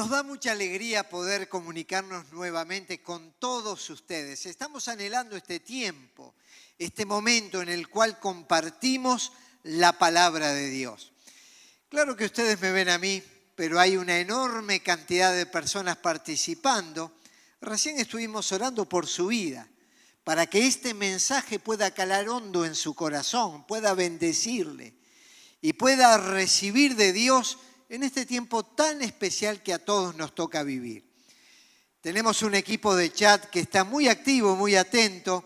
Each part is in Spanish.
Nos da mucha alegría poder comunicarnos nuevamente con todos ustedes. Estamos anhelando este tiempo, este momento en el cual compartimos la palabra de Dios. Claro que ustedes me ven a mí, pero hay una enorme cantidad de personas participando. Recién estuvimos orando por su vida, para que este mensaje pueda calar hondo en su corazón, pueda bendecirle y pueda recibir de Dios en este tiempo tan especial que a todos nos toca vivir. Tenemos un equipo de chat que está muy activo, muy atento,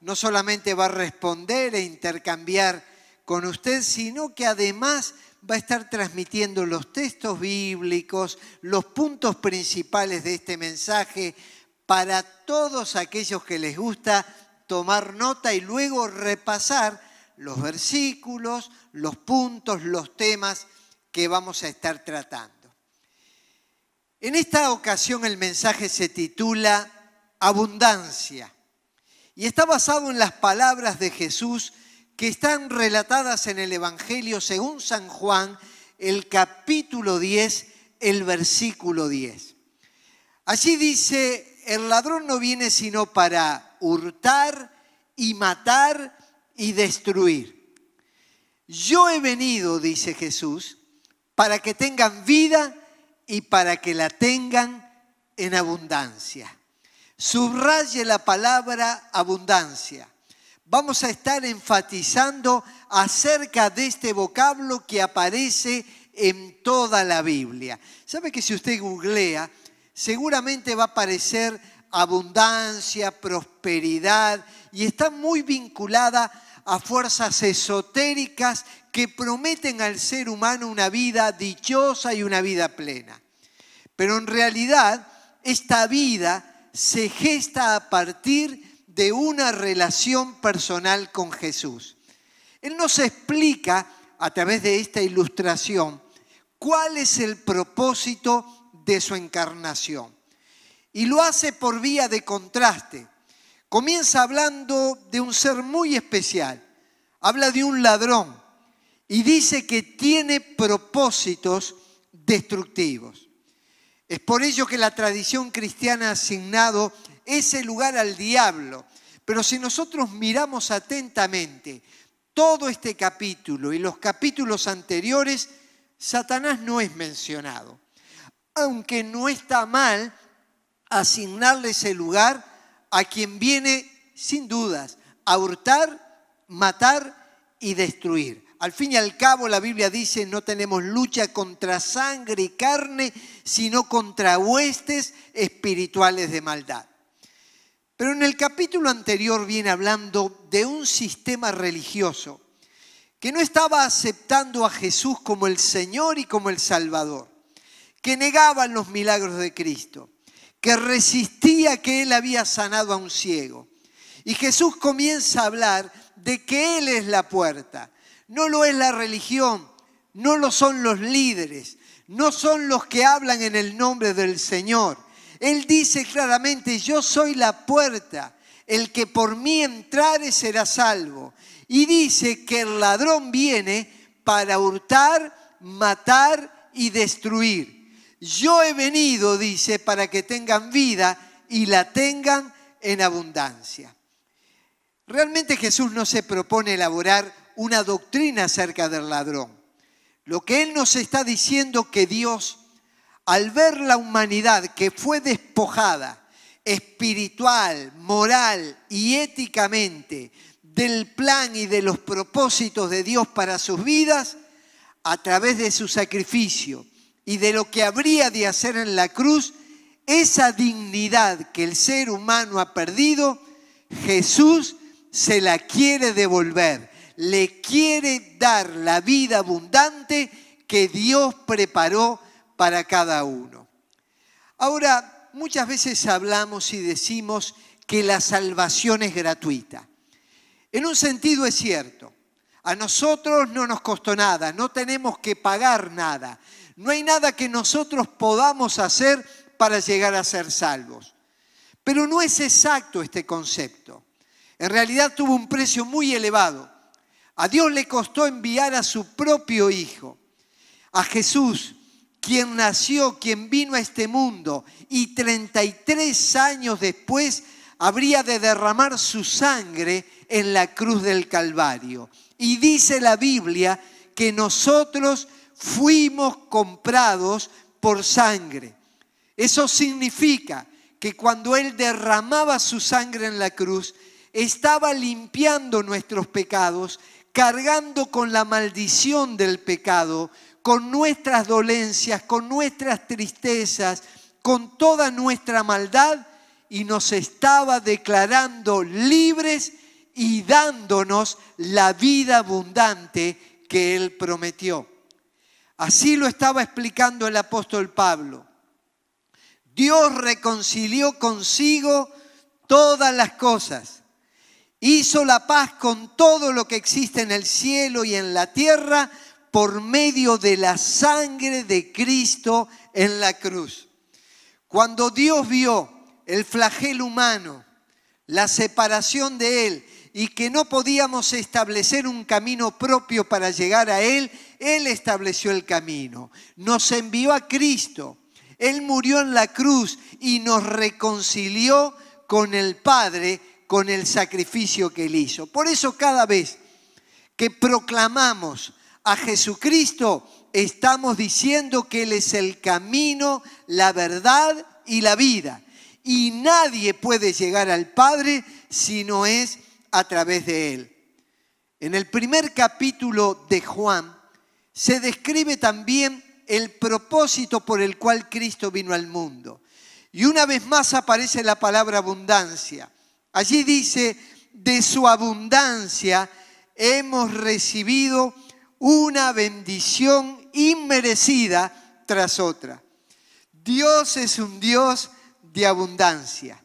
no solamente va a responder e intercambiar con usted, sino que además va a estar transmitiendo los textos bíblicos, los puntos principales de este mensaje para todos aquellos que les gusta tomar nota y luego repasar los versículos, los puntos, los temas que vamos a estar tratando. En esta ocasión el mensaje se titula Abundancia y está basado en las palabras de Jesús que están relatadas en el Evangelio según San Juan, el capítulo 10, el versículo 10. Allí dice, el ladrón no viene sino para hurtar y matar y destruir. Yo he venido, dice Jesús, para que tengan vida y para que la tengan en abundancia. Subraye la palabra abundancia. Vamos a estar enfatizando acerca de este vocablo que aparece en toda la Biblia. ¿Sabe que si usted googlea, seguramente va a aparecer abundancia, prosperidad, y está muy vinculada a fuerzas esotéricas que prometen al ser humano una vida dichosa y una vida plena. Pero en realidad esta vida se gesta a partir de una relación personal con Jesús. Él nos explica a través de esta ilustración cuál es el propósito de su encarnación. Y lo hace por vía de contraste. Comienza hablando de un ser muy especial. Habla de un ladrón y dice que tiene propósitos destructivos. Es por ello que la tradición cristiana ha asignado ese lugar al diablo. Pero si nosotros miramos atentamente todo este capítulo y los capítulos anteriores, Satanás no es mencionado. Aunque no está mal asignarle ese lugar a quien viene, sin dudas, a hurtar, matar y destruir. Al fin y al cabo la Biblia dice, no tenemos lucha contra sangre y carne, sino contra huestes espirituales de maldad. Pero en el capítulo anterior viene hablando de un sistema religioso que no estaba aceptando a Jesús como el Señor y como el Salvador, que negaban los milagros de Cristo, que resistía que Él había sanado a un ciego. Y Jesús comienza a hablar de que Él es la puerta no lo es la religión, no lo son los líderes, no son los que hablan en el nombre del Señor. Él dice claramente, yo soy la puerta, el que por mí entrare será salvo. Y dice que el ladrón viene para hurtar, matar y destruir. Yo he venido, dice, para que tengan vida y la tengan en abundancia. Realmente Jesús no se propone elaborar una doctrina acerca del ladrón. Lo que Él nos está diciendo que Dios, al ver la humanidad que fue despojada espiritual, moral y éticamente del plan y de los propósitos de Dios para sus vidas, a través de su sacrificio y de lo que habría de hacer en la cruz, esa dignidad que el ser humano ha perdido, Jesús se la quiere devolver le quiere dar la vida abundante que Dios preparó para cada uno. Ahora, muchas veces hablamos y decimos que la salvación es gratuita. En un sentido es cierto. A nosotros no nos costó nada, no tenemos que pagar nada. No hay nada que nosotros podamos hacer para llegar a ser salvos. Pero no es exacto este concepto. En realidad tuvo un precio muy elevado. A Dios le costó enviar a su propio Hijo, a Jesús, quien nació, quien vino a este mundo y 33 años después habría de derramar su sangre en la cruz del Calvario. Y dice la Biblia que nosotros fuimos comprados por sangre. Eso significa que cuando Él derramaba su sangre en la cruz, estaba limpiando nuestros pecados, cargando con la maldición del pecado, con nuestras dolencias, con nuestras tristezas, con toda nuestra maldad y nos estaba declarando libres y dándonos la vida abundante que Él prometió. Así lo estaba explicando el apóstol Pablo. Dios reconcilió consigo todas las cosas. Hizo la paz con todo lo que existe en el cielo y en la tierra por medio de la sangre de Cristo en la cruz. Cuando Dios vio el flagelo humano, la separación de Él y que no podíamos establecer un camino propio para llegar a Él, Él estableció el camino. Nos envió a Cristo. Él murió en la cruz y nos reconcilió con el Padre con el sacrificio que Él hizo. Por eso cada vez que proclamamos a Jesucristo, estamos diciendo que Él es el camino, la verdad y la vida. Y nadie puede llegar al Padre si no es a través de Él. En el primer capítulo de Juan se describe también el propósito por el cual Cristo vino al mundo. Y una vez más aparece la palabra abundancia. Allí dice, de su abundancia hemos recibido una bendición inmerecida tras otra. Dios es un Dios de abundancia.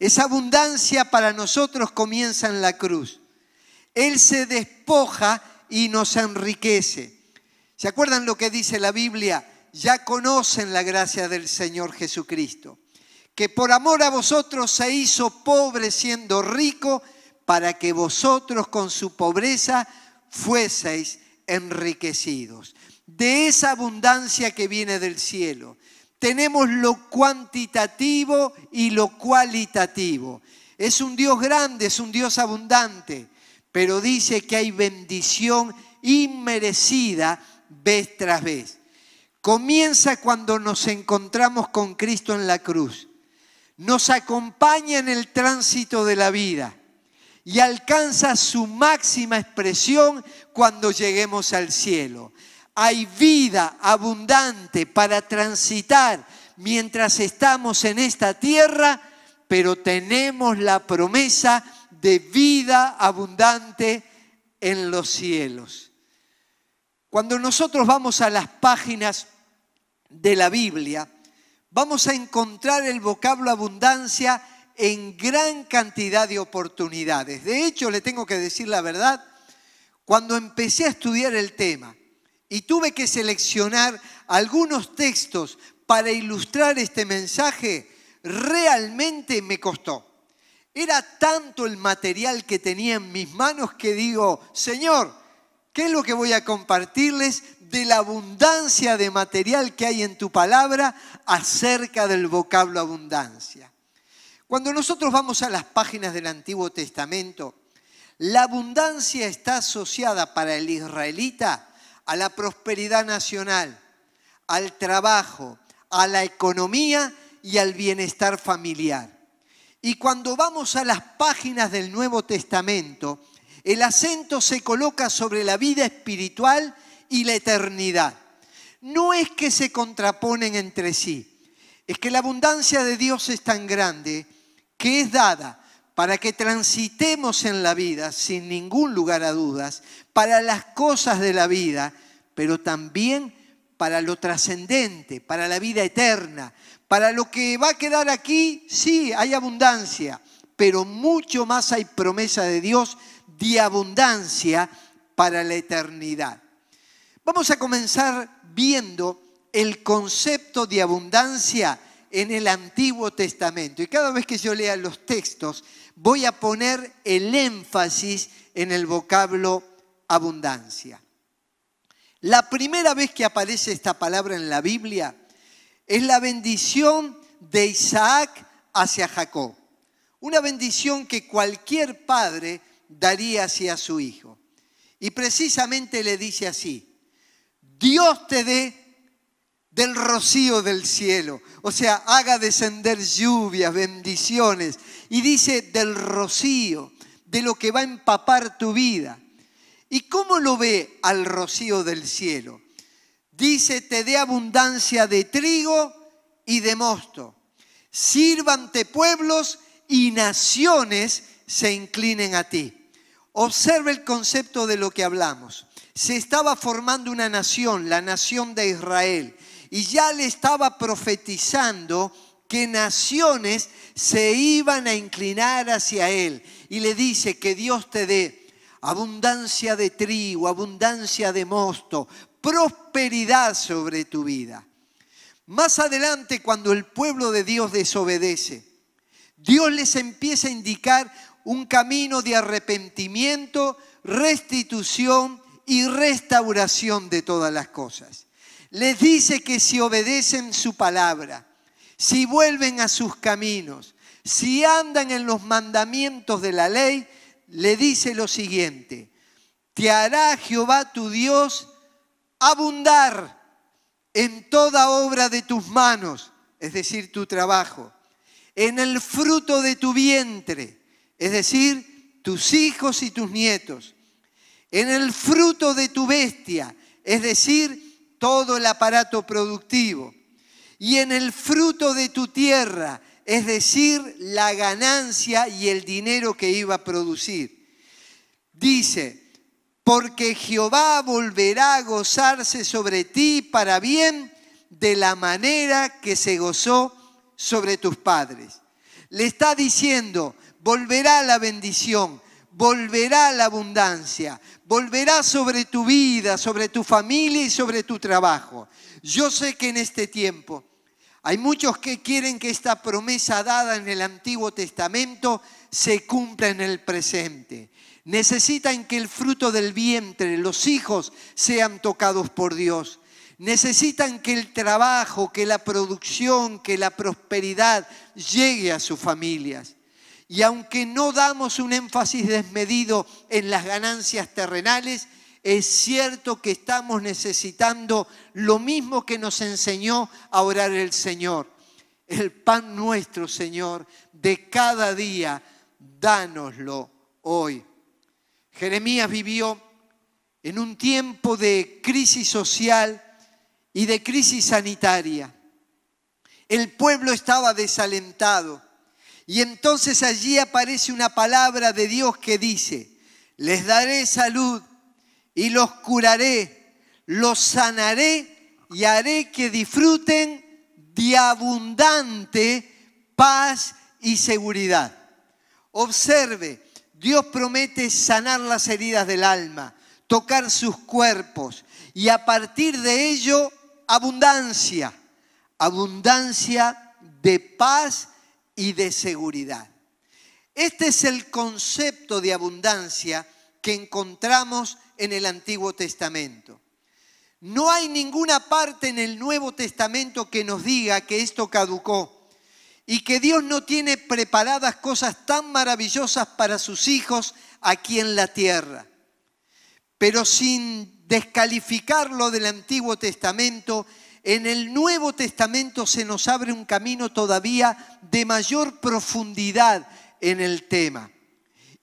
Esa abundancia para nosotros comienza en la cruz. Él se despoja y nos enriquece. ¿Se acuerdan lo que dice la Biblia? Ya conocen la gracia del Señor Jesucristo, que por amor a vosotros se hizo pobre siendo rico para que vosotros con su pobreza fueseis enriquecidos. De esa abundancia que viene del cielo, tenemos lo cuantitativo y lo cualitativo. Es un Dios grande, es un Dios abundante, pero dice que hay bendición inmerecida vez tras vez. Comienza cuando nos encontramos con Cristo en la cruz. Nos acompaña en el tránsito de la vida y alcanza su máxima expresión cuando lleguemos al cielo hay vida abundante para transitar mientras estamos en esta tierra, pero tenemos la promesa de vida abundante en los cielos. Cuando nosotros vamos a las páginas de la Biblia, vamos a encontrar el vocablo abundancia en gran cantidad de oportunidades. De hecho, le tengo que decir la verdad, cuando empecé a estudiar el tema, y tuve que seleccionar algunos textos para ilustrar este mensaje, realmente me costó. Era tanto el material que tenía en mis manos que digo, Señor, ¿qué es lo que voy a compartirles de la abundancia de material que hay en tu palabra acerca del vocablo abundancia? Cuando nosotros vamos a las páginas del Antiguo Testamento, la abundancia está asociada para el israelita a la prosperidad nacional, al trabajo, a la economía y al bienestar familiar. Y cuando vamos a las páginas del Nuevo Testamento, el acento se coloca sobre la vida espiritual y la eternidad. No es que se contraponen entre sí, es que la abundancia de Dios es tan grande que es dada para que transitemos en la vida sin ningún lugar a dudas, para las cosas de la vida, pero también para lo trascendente, para la vida eterna. Para lo que va a quedar aquí, sí, hay abundancia, pero mucho más hay promesa de Dios de abundancia para la eternidad. Vamos a comenzar viendo el concepto de abundancia en el Antiguo Testamento. Y cada vez que yo lea los textos, voy a poner el énfasis en el vocablo abundancia. La primera vez que aparece esta palabra en la Biblia es la bendición de Isaac hacia Jacob. Una bendición que cualquier padre daría hacia su hijo. Y precisamente le dice así, Dios te dé del rocío del cielo, o sea, haga descender lluvias, bendiciones, y dice del rocío, de lo que va a empapar tu vida. ¿Y cómo lo ve al rocío del cielo? Dice, te dé abundancia de trigo y de mosto. Sírvante pueblos y naciones se inclinen a ti. Observe el concepto de lo que hablamos. Se estaba formando una nación, la nación de Israel, y ya le estaba profetizando que naciones se iban a inclinar hacia él. Y le dice que Dios te dé abundancia de trigo, abundancia de mosto, prosperidad sobre tu vida. Más adelante, cuando el pueblo de Dios desobedece, Dios les empieza a indicar un camino de arrepentimiento, restitución y restauración de todas las cosas. Les dice que si obedecen su palabra, si vuelven a sus caminos, si andan en los mandamientos de la ley, le dice lo siguiente, te hará Jehová tu Dios abundar en toda obra de tus manos, es decir, tu trabajo, en el fruto de tu vientre, es decir, tus hijos y tus nietos, en el fruto de tu bestia, es decir, todo el aparato productivo, y en el fruto de tu tierra, es decir, la ganancia y el dinero que iba a producir. Dice, porque Jehová volverá a gozarse sobre ti para bien de la manera que se gozó sobre tus padres. Le está diciendo, volverá la bendición, volverá la abundancia, volverá sobre tu vida, sobre tu familia y sobre tu trabajo. Yo sé que en este tiempo hay muchos que quieren que esta promesa dada en el Antiguo Testamento se cumpla en el presente necesitan que el fruto del vientre, los hijos, sean tocados por Dios. Necesitan que el trabajo, que la producción, que la prosperidad llegue a sus familias. Y aunque no damos un énfasis desmedido en las ganancias terrenales, es cierto que estamos necesitando lo mismo que nos enseñó a orar el Señor. El pan nuestro, Señor, de cada día, dánoslo hoy. Jeremías vivió en un tiempo de crisis social y de crisis sanitaria. El pueblo estaba desalentado y entonces allí aparece una palabra de Dios que dice, les daré salud y los curaré, los sanaré y haré que disfruten de abundante paz y seguridad. Observe, Dios promete sanar las heridas del alma, tocar sus cuerpos y a partir de ello abundancia, abundancia de paz y de seguridad. Este es el concepto de abundancia que encontramos en el Antiguo Testamento. No hay ninguna parte en el Nuevo Testamento que nos diga que esto caducó y que Dios no tiene preparadas cosas tan maravillosas para sus hijos aquí en la tierra. Pero sin descalificarlo del Antiguo Testamento, en el Nuevo Testamento se nos abre un camino todavía de mayor profundidad en el tema.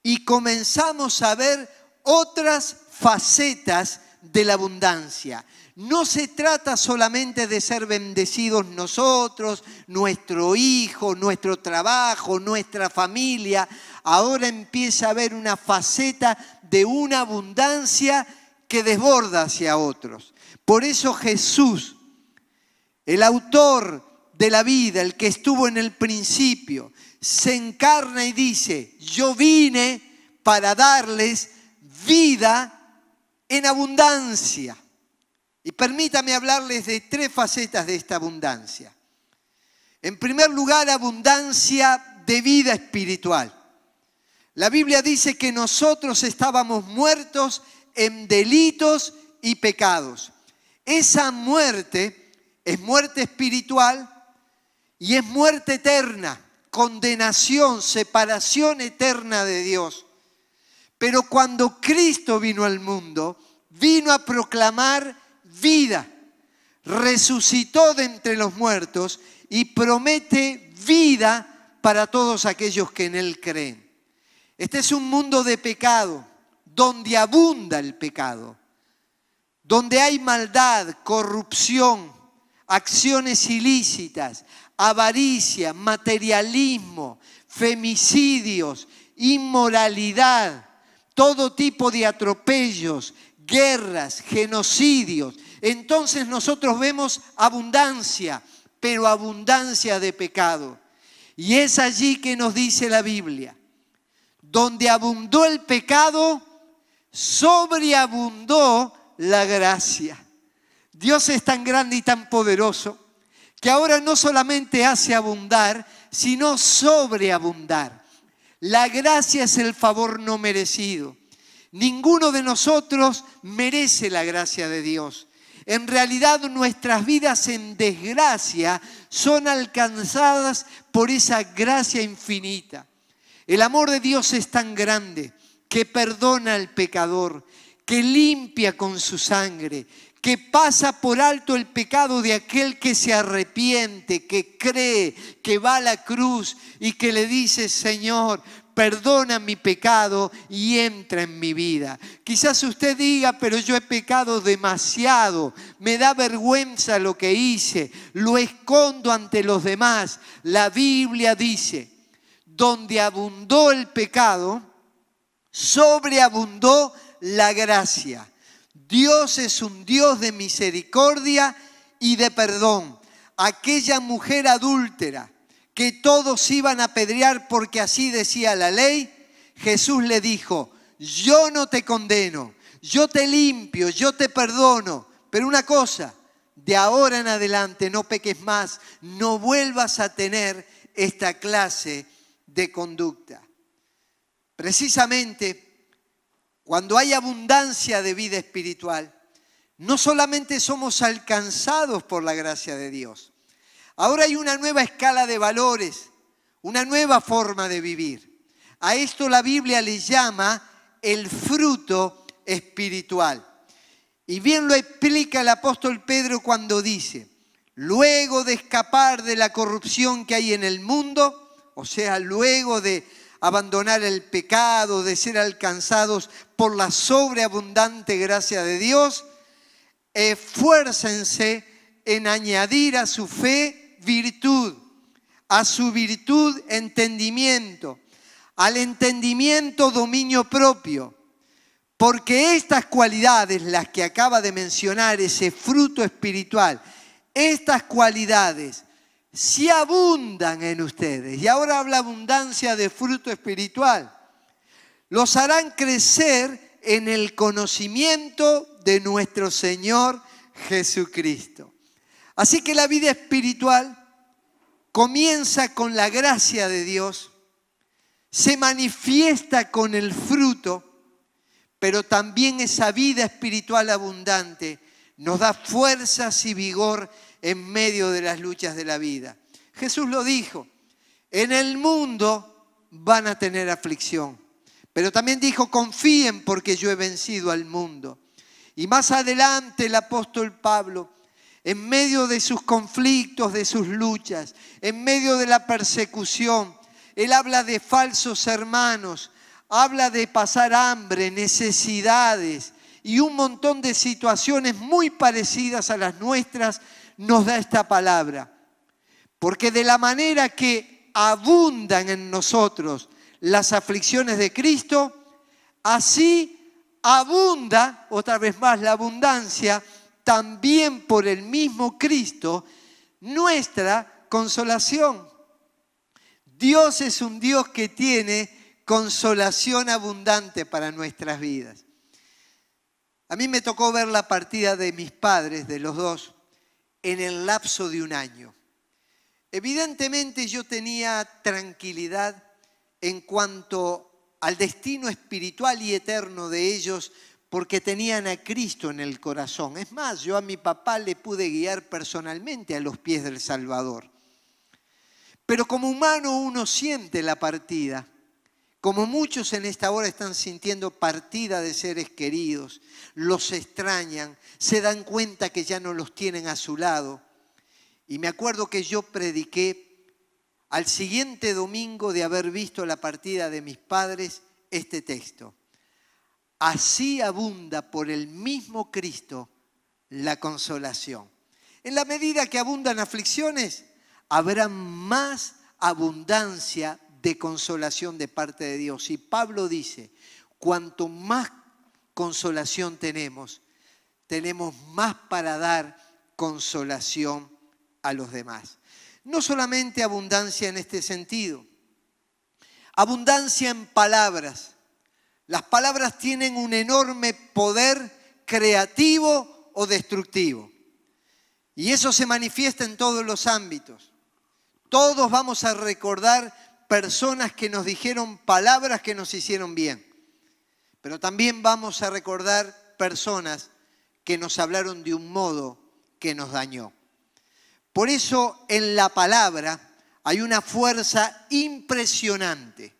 Y comenzamos a ver otras facetas de la abundancia. No se trata solamente de ser bendecidos nosotros, nuestro hijo, nuestro trabajo, nuestra familia. Ahora empieza a haber una faceta de una abundancia que desborda hacia otros. Por eso Jesús, el autor de la vida, el que estuvo en el principio, se encarna y dice, yo vine para darles vida en abundancia. Y permítame hablarles de tres facetas de esta abundancia. En primer lugar, abundancia de vida espiritual. La Biblia dice que nosotros estábamos muertos en delitos y pecados. Esa muerte es muerte espiritual y es muerte eterna, condenación, separación eterna de Dios. Pero cuando Cristo vino al mundo, vino a proclamar vida, resucitó de entre los muertos y promete vida para todos aquellos que en Él creen. Este es un mundo de pecado, donde abunda el pecado, donde hay maldad, corrupción, acciones ilícitas, avaricia, materialismo, femicidios, inmoralidad, todo tipo de atropellos, guerras, genocidios. Entonces nosotros vemos abundancia, pero abundancia de pecado. Y es allí que nos dice la Biblia, donde abundó el pecado, sobreabundó la gracia. Dios es tan grande y tan poderoso que ahora no solamente hace abundar, sino sobreabundar. La gracia es el favor no merecido. Ninguno de nosotros merece la gracia de Dios. En realidad nuestras vidas en desgracia son alcanzadas por esa gracia infinita. El amor de Dios es tan grande que perdona al pecador, que limpia con su sangre, que pasa por alto el pecado de aquel que se arrepiente, que cree, que va a la cruz y que le dice, Señor, perdona mi pecado y entra en mi vida. Quizás usted diga, pero yo he pecado demasiado, me da vergüenza lo que hice, lo escondo ante los demás. La Biblia dice, donde abundó el pecado, sobreabundó la gracia. Dios es un Dios de misericordia y de perdón. Aquella mujer adúltera que todos iban a apedrear porque así decía la ley, Jesús le dijo, yo no te condeno, yo te limpio, yo te perdono, pero una cosa, de ahora en adelante no peques más, no vuelvas a tener esta clase de conducta. Precisamente cuando hay abundancia de vida espiritual, no solamente somos alcanzados por la gracia de Dios, ahora hay una nueva escala de valores, una nueva forma de vivir. A esto la Biblia le llama el fruto espiritual. Y bien lo explica el apóstol Pedro cuando dice, luego de escapar de la corrupción que hay en el mundo, o sea, luego de abandonar el pecado, de ser alcanzados por la sobreabundante gracia de Dios, esfuércense en añadir a su fe virtud, a su virtud entendimiento, al entendimiento dominio propio, porque estas cualidades, las que acaba de mencionar, ese fruto espiritual, estas cualidades si abundan en ustedes, y ahora habla abundancia de fruto espiritual, los harán crecer en el conocimiento de nuestro Señor Jesucristo. Así que la vida espiritual comienza con la gracia de Dios, se manifiesta con el fruto, pero también esa vida espiritual abundante nos da fuerzas y vigor en medio de las luchas de la vida. Jesús lo dijo, en el mundo van a tener aflicción, pero también dijo, confíen porque yo he vencido al mundo. Y más adelante el apóstol Pablo, en medio de sus conflictos, de sus luchas, en medio de la persecución, él habla de falsos hermanos, habla de pasar hambre, necesidades y un montón de situaciones muy parecidas a las nuestras nos da esta palabra. Porque de la manera que abundan en nosotros las aflicciones de Cristo, así abunda, otra vez más, la abundancia también por el mismo Cristo, nuestra consolación. Dios es un Dios que tiene consolación abundante para nuestras vidas. A mí me tocó ver la partida de mis padres, de los dos, en el lapso de un año. Evidentemente yo tenía tranquilidad en cuanto al destino espiritual y eterno de ellos porque tenían a Cristo en el corazón. Es más, yo a mi papá le pude guiar personalmente a los pies del Salvador. Pero como humano uno siente la partida. Como muchos en esta hora están sintiendo partida de seres queridos, los extrañan, se dan cuenta que ya no los tienen a su lado. Y me acuerdo que yo prediqué al siguiente domingo de haber visto la partida de mis padres este texto. Así abunda por el mismo Cristo la consolación. En la medida que abundan aflicciones, habrá más abundancia de consolación de parte de Dios. Y Pablo dice, cuanto más consolación tenemos, tenemos más para dar consolación a los demás. No solamente abundancia en este sentido, abundancia en palabras. Las palabras tienen un enorme poder creativo o destructivo. Y eso se manifiesta en todos los ámbitos. Todos vamos a recordar personas que nos dijeron palabras que nos hicieron bien. Pero también vamos a recordar personas que nos hablaron de un modo que nos dañó. Por eso en la palabra hay una fuerza impresionante.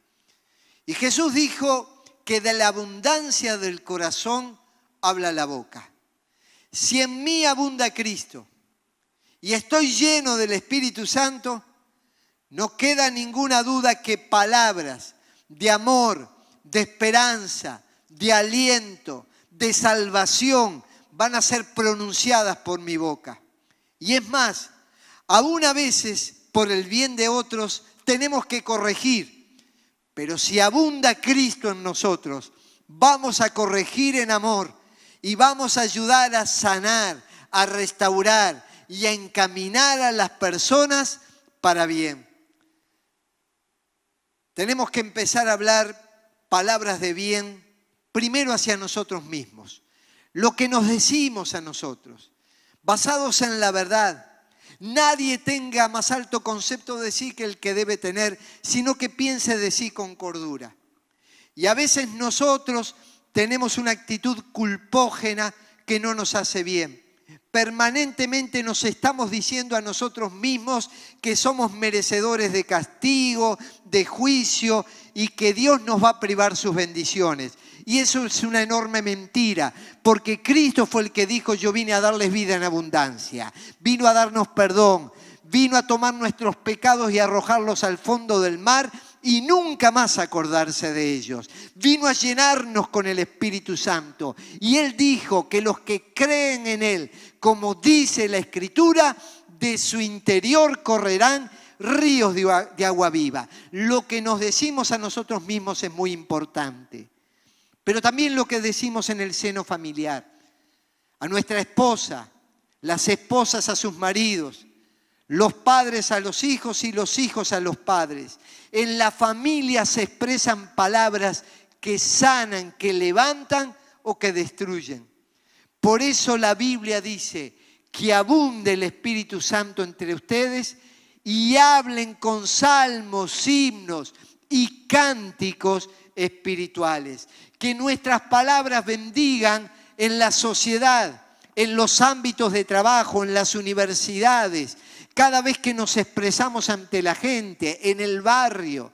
Y Jesús dijo que de la abundancia del corazón habla la boca. Si en mí abunda Cristo y estoy lleno del Espíritu Santo, no queda ninguna duda que palabras de amor, de esperanza, de aliento, de salvación van a ser pronunciadas por mi boca. Y es más, aún a veces por el bien de otros tenemos que corregir, pero si abunda Cristo en nosotros, vamos a corregir en amor y vamos a ayudar a sanar, a restaurar y a encaminar a las personas para bien. Tenemos que empezar a hablar palabras de bien primero hacia nosotros mismos, lo que nos decimos a nosotros, basados en la verdad. Nadie tenga más alto concepto de sí que el que debe tener, sino que piense de sí con cordura. Y a veces nosotros tenemos una actitud culpógena que no nos hace bien permanentemente nos estamos diciendo a nosotros mismos que somos merecedores de castigo, de juicio y que Dios nos va a privar sus bendiciones. Y eso es una enorme mentira, porque Cristo fue el que dijo, yo vine a darles vida en abundancia, vino a darnos perdón, vino a tomar nuestros pecados y arrojarlos al fondo del mar y nunca más acordarse de ellos. Vino a llenarnos con el Espíritu Santo. Y Él dijo que los que creen en Él, como dice la Escritura, de su interior correrán ríos de agua viva. Lo que nos decimos a nosotros mismos es muy importante. Pero también lo que decimos en el seno familiar. A nuestra esposa, las esposas a sus maridos, los padres a los hijos y los hijos a los padres. En la familia se expresan palabras que sanan, que levantan o que destruyen. Por eso la Biblia dice que abunde el Espíritu Santo entre ustedes y hablen con salmos, himnos y cánticos espirituales. Que nuestras palabras bendigan en la sociedad, en los ámbitos de trabajo, en las universidades, cada vez que nos expresamos ante la gente, en el barrio,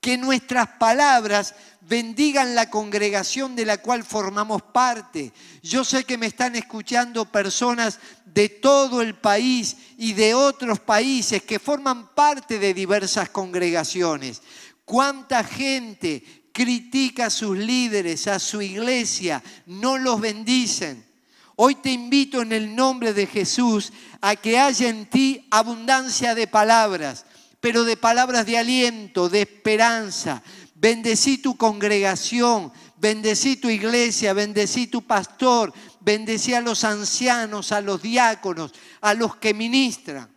que nuestras palabras bendigan la congregación de la cual formamos parte. Yo sé que me están escuchando personas de todo el país y de otros países que forman parte de diversas congregaciones. ¿Cuánta gente critica a sus líderes, a su iglesia, no los bendicen? Hoy te invito en el nombre de Jesús a que haya en ti abundancia de palabras, pero de palabras de aliento, de esperanza. Bendecí tu congregación, bendecí tu iglesia, bendecí tu pastor, bendecí a los ancianos, a los diáconos, a los que ministran.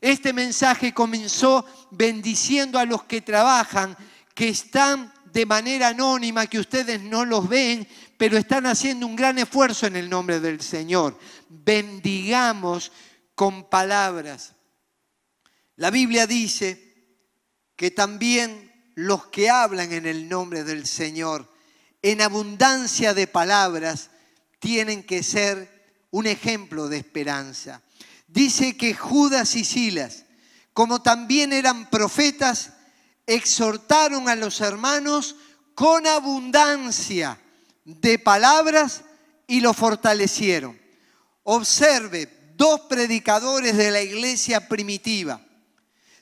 Este mensaje comenzó bendiciendo a los que trabajan, que están de manera anónima, que ustedes no los ven, pero están haciendo un gran esfuerzo en el nombre del Señor. Bendigamos con palabras. La Biblia dice que también los que hablan en el nombre del Señor en abundancia de palabras, tienen que ser un ejemplo de esperanza. Dice que Judas y Silas, como también eran profetas, exhortaron a los hermanos con abundancia de palabras y lo fortalecieron. Observe, dos predicadores de la iglesia primitiva.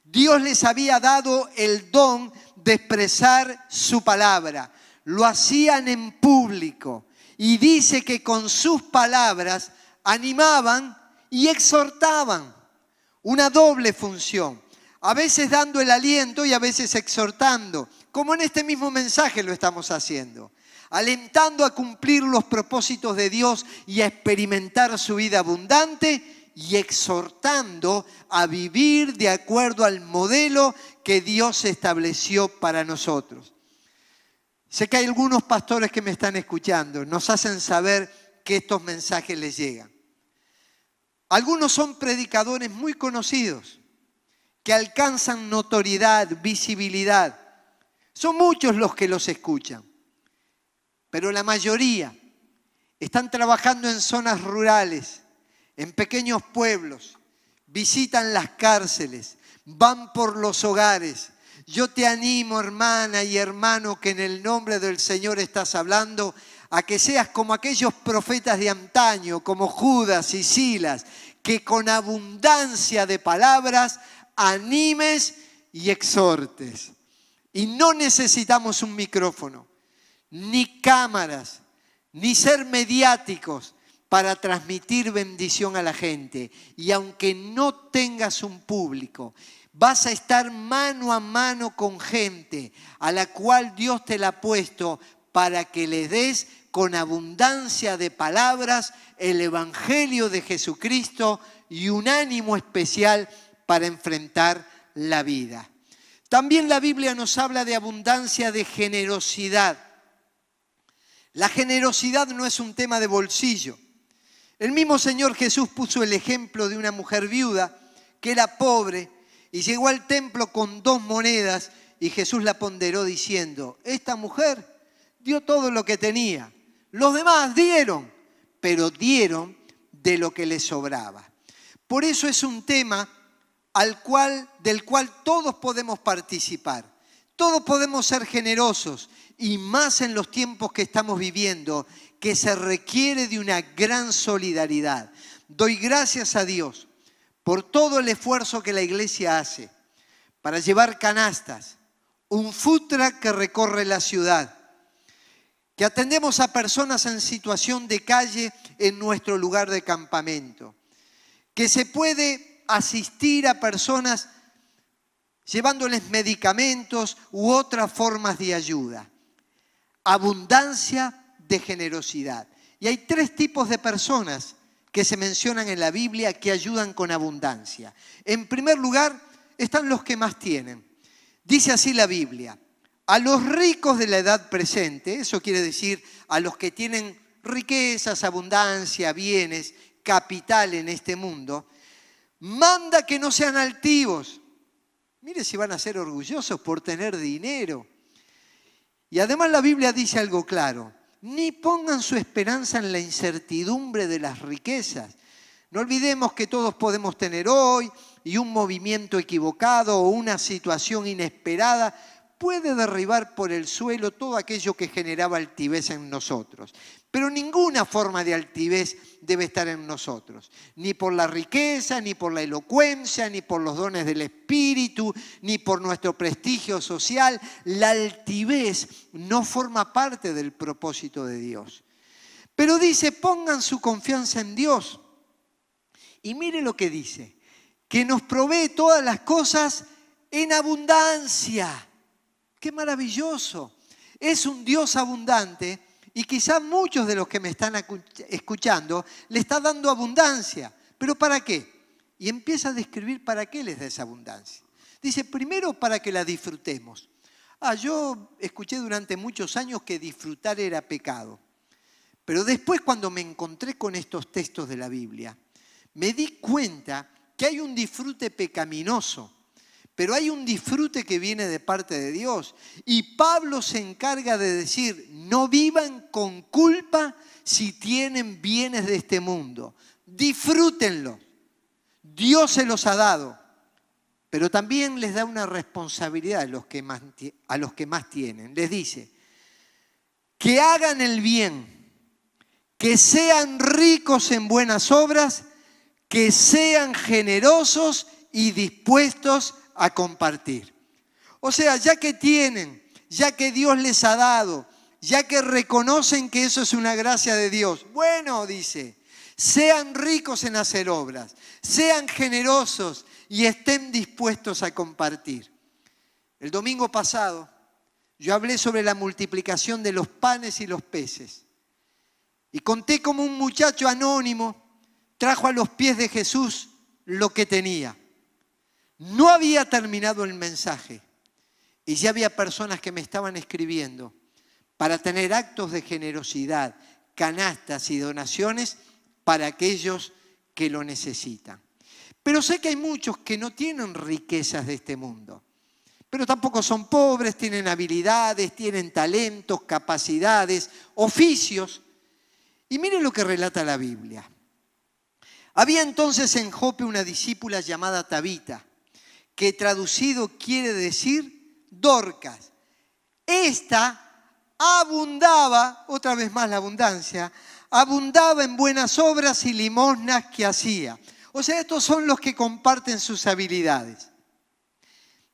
Dios les había dado el don de expresar su palabra. Lo hacían en público. Y dice que con sus palabras animaban y exhortaban. Una doble función. A veces dando el aliento y a veces exhortando. Como en este mismo mensaje lo estamos haciendo. Alentando a cumplir los propósitos de Dios y a experimentar su vida abundante y exhortando a vivir de acuerdo al modelo que Dios estableció para nosotros. Sé que hay algunos pastores que me están escuchando, nos hacen saber que estos mensajes les llegan. Algunos son predicadores muy conocidos, que alcanzan notoriedad, visibilidad. Son muchos los que los escuchan, pero la mayoría están trabajando en zonas rurales, en pequeños pueblos, visitan las cárceles, van por los hogares. Yo te animo, hermana y hermano, que en el nombre del Señor estás hablando, a que seas como aquellos profetas de antaño, como Judas y Silas, que con abundancia de palabras animes y exhortes. Y no necesitamos un micrófono, ni cámaras, ni ser mediáticos para transmitir bendición a la gente. Y aunque no tengas un público, vas a estar mano a mano con gente a la cual Dios te la ha puesto para que le des con abundancia de palabras el Evangelio de Jesucristo y un ánimo especial para enfrentar la vida. También la Biblia nos habla de abundancia de generosidad. La generosidad no es un tema de bolsillo. El mismo Señor Jesús puso el ejemplo de una mujer viuda que era pobre y llegó al templo con dos monedas y Jesús la ponderó diciendo, esta mujer dio todo lo que tenía. Los demás dieron, pero dieron de lo que les sobraba. Por eso es un tema al cual, del cual todos podemos participar. Todos podemos ser generosos y más en los tiempos que estamos viviendo, que se requiere de una gran solidaridad. Doy gracias a Dios por todo el esfuerzo que la iglesia hace para llevar canastas, un futra que recorre la ciudad, que atendemos a personas en situación de calle en nuestro lugar de campamento, que se puede asistir a personas llevándoles medicamentos u otras formas de ayuda. Abundancia de generosidad. Y hay tres tipos de personas que se mencionan en la Biblia que ayudan con abundancia. En primer lugar, están los que más tienen. Dice así la Biblia, a los ricos de la edad presente, eso quiere decir a los que tienen riquezas, abundancia, bienes, capital en este mundo, manda que no sean altivos. Mire si van a ser orgullosos por tener dinero. Y además la Biblia dice algo claro, ni pongan su esperanza en la incertidumbre de las riquezas. No olvidemos que todos podemos tener hoy y un movimiento equivocado o una situación inesperada puede derribar por el suelo todo aquello que generaba altivez en nosotros. Pero ninguna forma de altivez debe estar en nosotros, ni por la riqueza, ni por la elocuencia, ni por los dones del Espíritu, ni por nuestro prestigio social. La altivez no forma parte del propósito de Dios. Pero dice, pongan su confianza en Dios. Y mire lo que dice, que nos provee todas las cosas en abundancia Qué maravilloso. Es un Dios abundante y quizá muchos de los que me están escuchando le está dando abundancia. ¿Pero para qué? Y empieza a describir para qué les da esa abundancia. Dice, primero para que la disfrutemos. Ah, yo escuché durante muchos años que disfrutar era pecado. Pero después cuando me encontré con estos textos de la Biblia, me di cuenta que hay un disfrute pecaminoso pero hay un disfrute que viene de parte de Dios. Y Pablo se encarga de decir, no vivan con culpa si tienen bienes de este mundo. Disfrútenlo. Dios se los ha dado, pero también les da una responsabilidad a los que más, a los que más tienen. Les dice, que hagan el bien, que sean ricos en buenas obras, que sean generosos y dispuestos a compartir. O sea, ya que tienen, ya que Dios les ha dado, ya que reconocen que eso es una gracia de Dios, bueno, dice, sean ricos en hacer obras, sean generosos y estén dispuestos a compartir. El domingo pasado yo hablé sobre la multiplicación de los panes y los peces y conté cómo un muchacho anónimo trajo a los pies de Jesús lo que tenía. No había terminado el mensaje y ya había personas que me estaban escribiendo para tener actos de generosidad, canastas y donaciones para aquellos que lo necesitan. Pero sé que hay muchos que no tienen riquezas de este mundo, pero tampoco son pobres, tienen habilidades, tienen talentos, capacidades, oficios. Y miren lo que relata la Biblia. Había entonces en Jope una discípula llamada Tabita que traducido quiere decir Dorcas. Esta abundaba, otra vez más la abundancia, abundaba en buenas obras y limosnas que hacía. O sea, estos son los que comparten sus habilidades.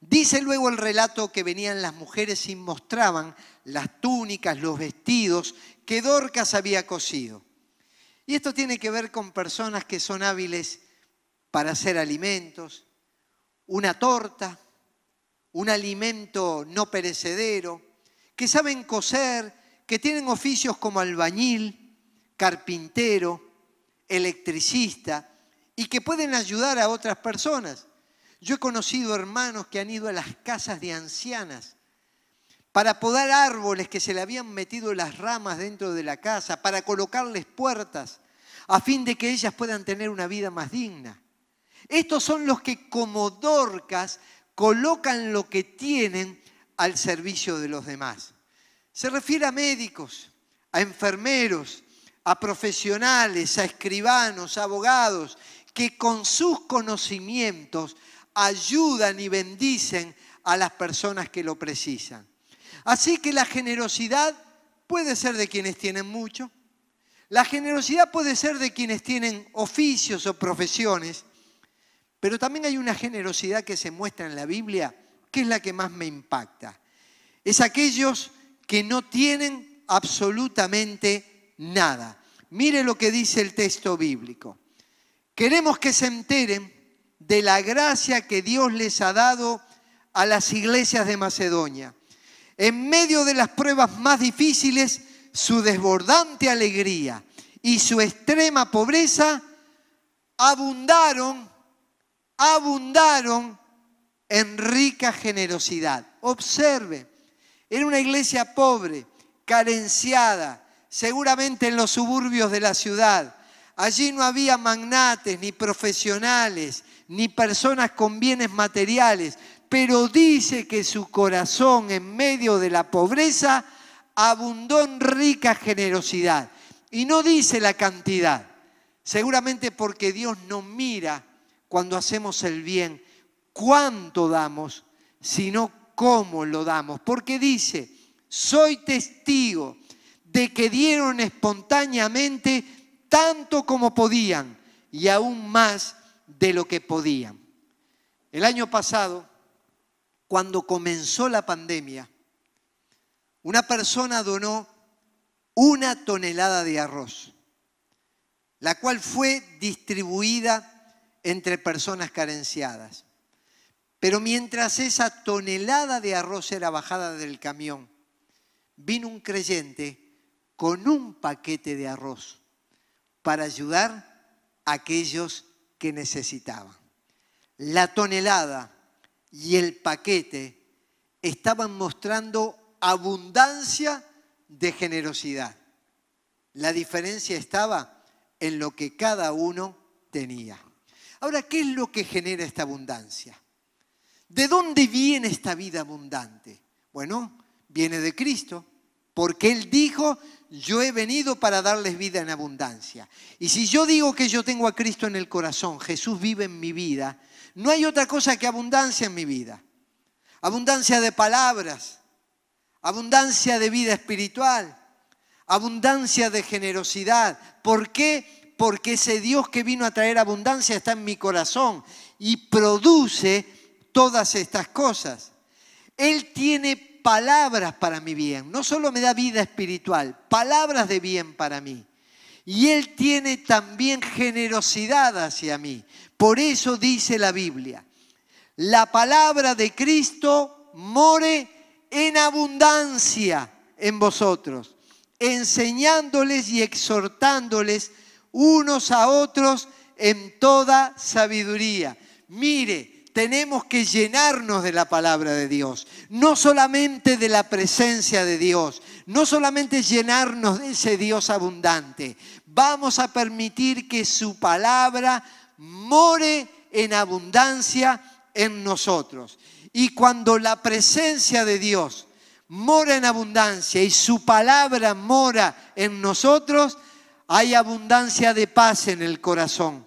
Dice luego el relato que venían las mujeres y mostraban las túnicas, los vestidos que Dorcas había cosido. Y esto tiene que ver con personas que son hábiles para hacer alimentos, una torta, un alimento no perecedero, que saben coser, que tienen oficios como albañil, carpintero, electricista y que pueden ayudar a otras personas. Yo he conocido hermanos que han ido a las casas de ancianas para podar árboles que se le habían metido las ramas dentro de la casa, para colocarles puertas, a fin de que ellas puedan tener una vida más digna. Estos son los que como Dorcas colocan lo que tienen al servicio de los demás. Se refiere a médicos, a enfermeros, a profesionales, a escribanos, a abogados, que con sus conocimientos ayudan y bendicen a las personas que lo precisan. Así que la generosidad puede ser de quienes tienen mucho, la generosidad puede ser de quienes tienen oficios o profesiones, pero también hay una generosidad que se muestra en la Biblia que es la que más me impacta. Es aquellos que no tienen absolutamente nada. Mire lo que dice el texto bíblico. Queremos que se enteren de la gracia que Dios les ha dado a las iglesias de Macedonia. En medio de las pruebas más difíciles, su desbordante alegría y su extrema pobreza abundaron abundaron en rica generosidad. Observe, era una iglesia pobre, carenciada, seguramente en los suburbios de la ciudad. Allí no había magnates, ni profesionales, ni personas con bienes materiales, pero dice que su corazón en medio de la pobreza abundó en rica generosidad. Y no dice la cantidad, seguramente porque Dios no mira cuando hacemos el bien, cuánto damos, sino cómo lo damos. Porque dice, soy testigo de que dieron espontáneamente tanto como podían y aún más de lo que podían. El año pasado, cuando comenzó la pandemia, una persona donó una tonelada de arroz, la cual fue distribuida entre personas carenciadas. Pero mientras esa tonelada de arroz era bajada del camión, vino un creyente con un paquete de arroz para ayudar a aquellos que necesitaban. La tonelada y el paquete estaban mostrando abundancia de generosidad. La diferencia estaba en lo que cada uno tenía. Ahora, ¿qué es lo que genera esta abundancia? ¿De dónde viene esta vida abundante? Bueno, viene de Cristo, porque Él dijo, yo he venido para darles vida en abundancia. Y si yo digo que yo tengo a Cristo en el corazón, Jesús vive en mi vida, no hay otra cosa que abundancia en mi vida. Abundancia de palabras, abundancia de vida espiritual, abundancia de generosidad. ¿Por qué? Porque ese Dios que vino a traer abundancia está en mi corazón y produce todas estas cosas. Él tiene palabras para mi bien, no solo me da vida espiritual, palabras de bien para mí. Y Él tiene también generosidad hacia mí. Por eso dice la Biblia, la palabra de Cristo more en abundancia en vosotros, enseñándoles y exhortándoles unos a otros en toda sabiduría. Mire, tenemos que llenarnos de la palabra de Dios, no solamente de la presencia de Dios, no solamente llenarnos de ese Dios abundante. Vamos a permitir que su palabra more en abundancia en nosotros. Y cuando la presencia de Dios mora en abundancia y su palabra mora en nosotros, hay abundancia de paz en el corazón.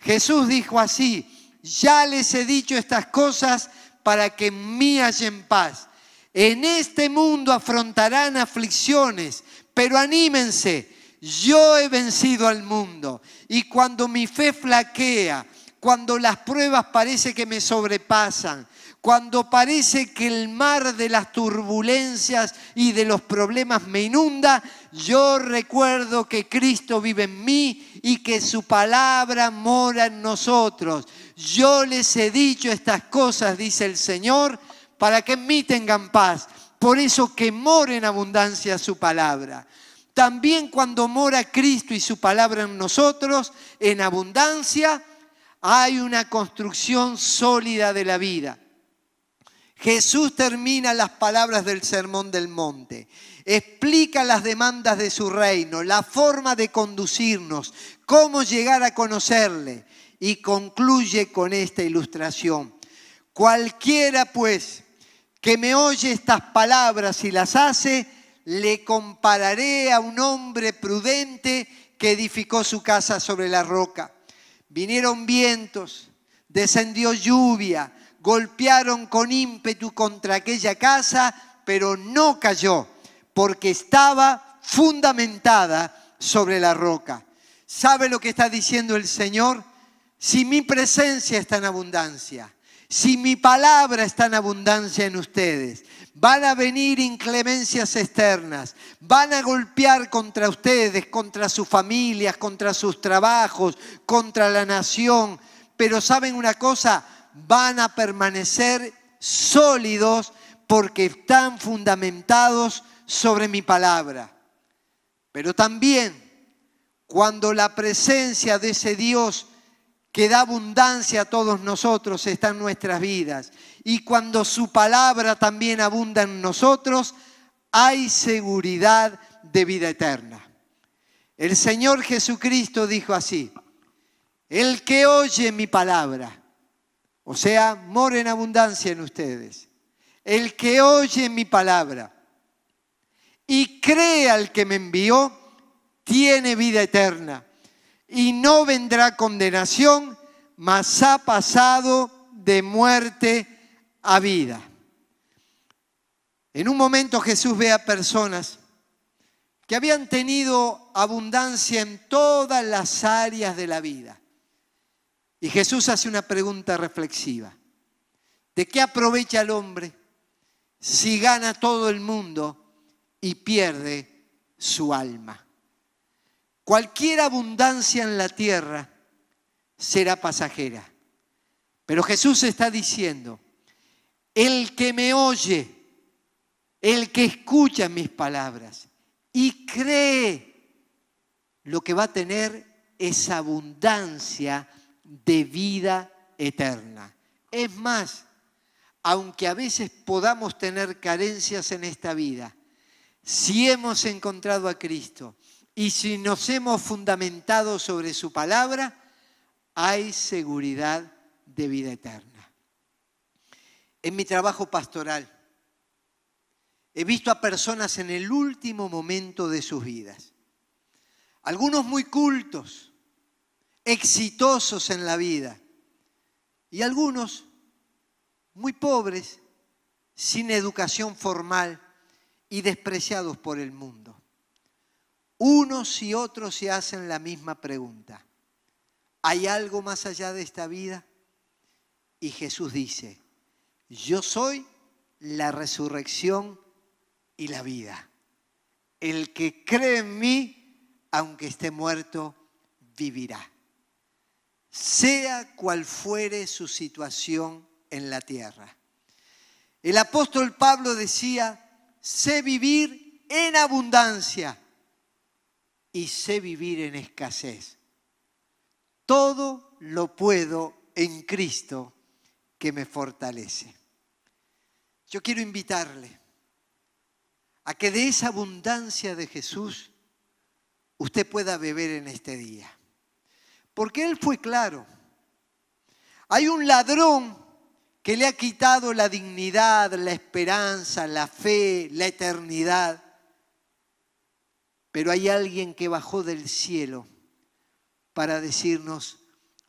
Jesús dijo así, ya les he dicho estas cosas para que en mí hallen paz. En este mundo afrontarán aflicciones, pero anímense, yo he vencido al mundo. Y cuando mi fe flaquea, cuando las pruebas parece que me sobrepasan, cuando parece que el mar de las turbulencias y de los problemas me inunda, yo recuerdo que Cristo vive en mí y que su palabra mora en nosotros. Yo les he dicho estas cosas, dice el Señor, para que en mí tengan paz. Por eso que more en abundancia su palabra. También cuando mora Cristo y su palabra en nosotros, en abundancia, hay una construcción sólida de la vida. Jesús termina las palabras del Sermón del Monte, explica las demandas de su reino, la forma de conducirnos, cómo llegar a conocerle y concluye con esta ilustración. Cualquiera pues que me oye estas palabras y las hace, le compararé a un hombre prudente que edificó su casa sobre la roca. Vinieron vientos, descendió lluvia, golpearon con ímpetu contra aquella casa, pero no cayó, porque estaba fundamentada sobre la roca. ¿Sabe lo que está diciendo el Señor? Si mi presencia está en abundancia, si mi palabra está en abundancia en ustedes, van a venir inclemencias externas, van a golpear contra ustedes, contra sus familias, contra sus trabajos, contra la nación. Pero saben una cosa, van a permanecer sólidos porque están fundamentados sobre mi palabra. Pero también cuando la presencia de ese Dios que da abundancia a todos nosotros está en nuestras vidas y cuando su palabra también abunda en nosotros, hay seguridad de vida eterna. El Señor Jesucristo dijo así, el que oye mi palabra o sea, mora en abundancia en ustedes. El que oye mi palabra y cree al que me envió, tiene vida eterna y no vendrá condenación, mas ha pasado de muerte a vida. En un momento Jesús ve a personas que habían tenido abundancia en todas las áreas de la vida. Y Jesús hace una pregunta reflexiva. ¿De qué aprovecha el hombre si gana todo el mundo y pierde su alma? Cualquier abundancia en la tierra será pasajera. Pero Jesús está diciendo, el que me oye, el que escucha mis palabras y cree, lo que va a tener es abundancia de vida eterna. Es más, aunque a veces podamos tener carencias en esta vida, si hemos encontrado a Cristo y si nos hemos fundamentado sobre su palabra, hay seguridad de vida eterna. en mi trabajo pastoral. He visto a personas en el último momento de sus vidas. Algunos muy cultos, exitosos en la vida. Y algunos muy pobres, sin educación formal y despreciados por el mundo. Unos y otros se hacen la misma pregunta. ¿Hay algo más allá de esta vida? Y Jesús dice, yo soy la resurrección y la vida. El que cree en mí, aunque esté muerto, vivirá. Sea cual fuere su situación en la tierra. El apóstol Pablo decía, sé vivir en abundancia y sé vivir en escasez. Todo lo puedo en Cristo que me fortalece. Yo quiero invitarle a que de esa abundancia de Jesús usted pueda beber en este día. Porque Él fue claro. Hay un ladrón que le ha quitado la dignidad, la esperanza, la fe, la eternidad. Pero hay alguien que bajó del cielo para decirnos,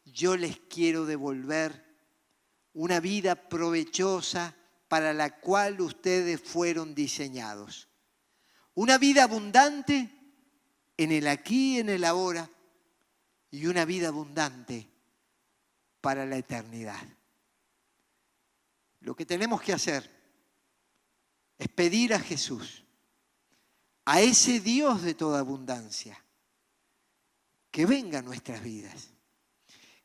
yo les quiero devolver una vida provechosa para la cual ustedes fueron diseñados. Una vida abundante en el aquí y en el ahora y una vida abundante para la eternidad. Lo que tenemos que hacer es pedir a Jesús, a ese Dios de toda abundancia, que venga a nuestras vidas,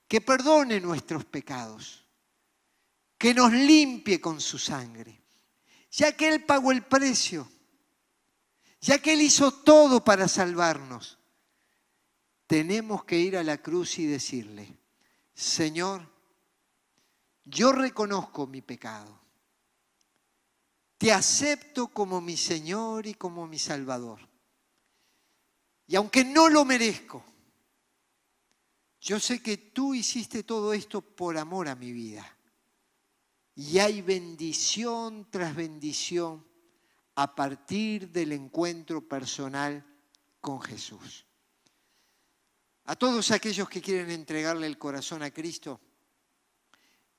que perdone nuestros pecados, que nos limpie con su sangre, ya que Él pagó el precio, ya que Él hizo todo para salvarnos tenemos que ir a la cruz y decirle, Señor, yo reconozco mi pecado. Te acepto como mi Señor y como mi Salvador. Y aunque no lo merezco, yo sé que tú hiciste todo esto por amor a mi vida. Y hay bendición tras bendición a partir del encuentro personal con Jesús. A todos aquellos que quieren entregarle el corazón a Cristo,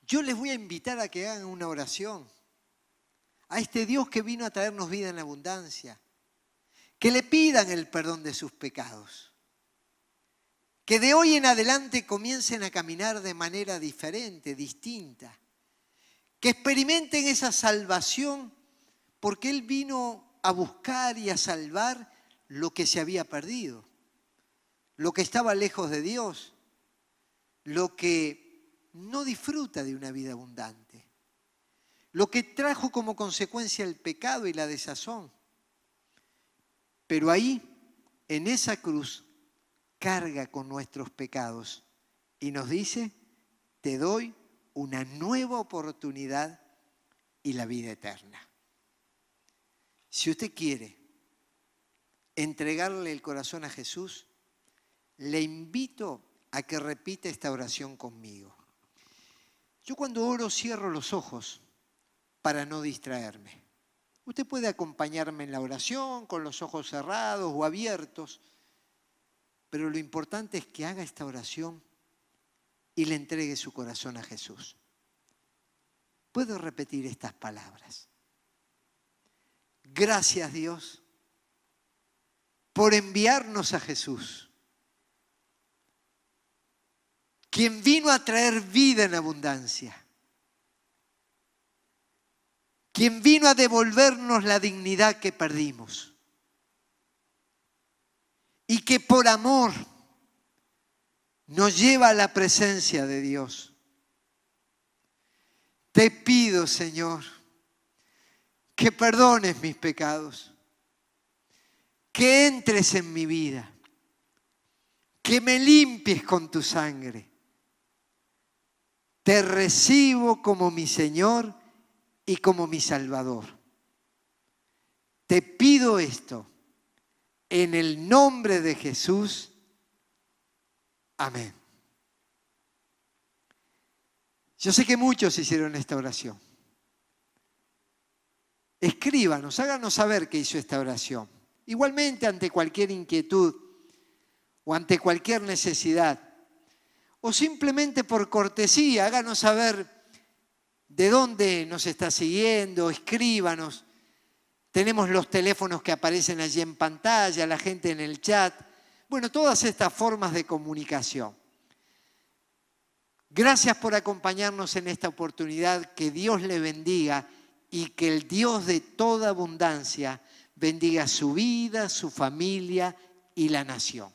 yo les voy a invitar a que hagan una oración a este Dios que vino a traernos vida en abundancia, que le pidan el perdón de sus pecados, que de hoy en adelante comiencen a caminar de manera diferente, distinta, que experimenten esa salvación porque Él vino a buscar y a salvar lo que se había perdido lo que estaba lejos de Dios, lo que no disfruta de una vida abundante, lo que trajo como consecuencia el pecado y la desazón. Pero ahí, en esa cruz, carga con nuestros pecados y nos dice, te doy una nueva oportunidad y la vida eterna. Si usted quiere entregarle el corazón a Jesús, le invito a que repita esta oración conmigo. Yo cuando oro cierro los ojos para no distraerme. Usted puede acompañarme en la oración con los ojos cerrados o abiertos, pero lo importante es que haga esta oración y le entregue su corazón a Jesús. Puedo repetir estas palabras. Gracias Dios por enviarnos a Jesús quien vino a traer vida en abundancia, quien vino a devolvernos la dignidad que perdimos y que por amor nos lleva a la presencia de Dios. Te pido, Señor, que perdones mis pecados, que entres en mi vida, que me limpies con tu sangre te recibo como mi Señor y como mi Salvador. Te pido esto en el nombre de Jesús. Amén. Yo sé que muchos hicieron esta oración. escríbanos, háganos saber que hizo esta oración. Igualmente ante cualquier inquietud o ante cualquier necesidad, o simplemente por cortesía, háganos saber de dónde nos está siguiendo, escríbanos. Tenemos los teléfonos que aparecen allí en pantalla, la gente en el chat. Bueno, todas estas formas de comunicación. Gracias por acompañarnos en esta oportunidad. Que Dios le bendiga y que el Dios de toda abundancia bendiga su vida, su familia y la nación.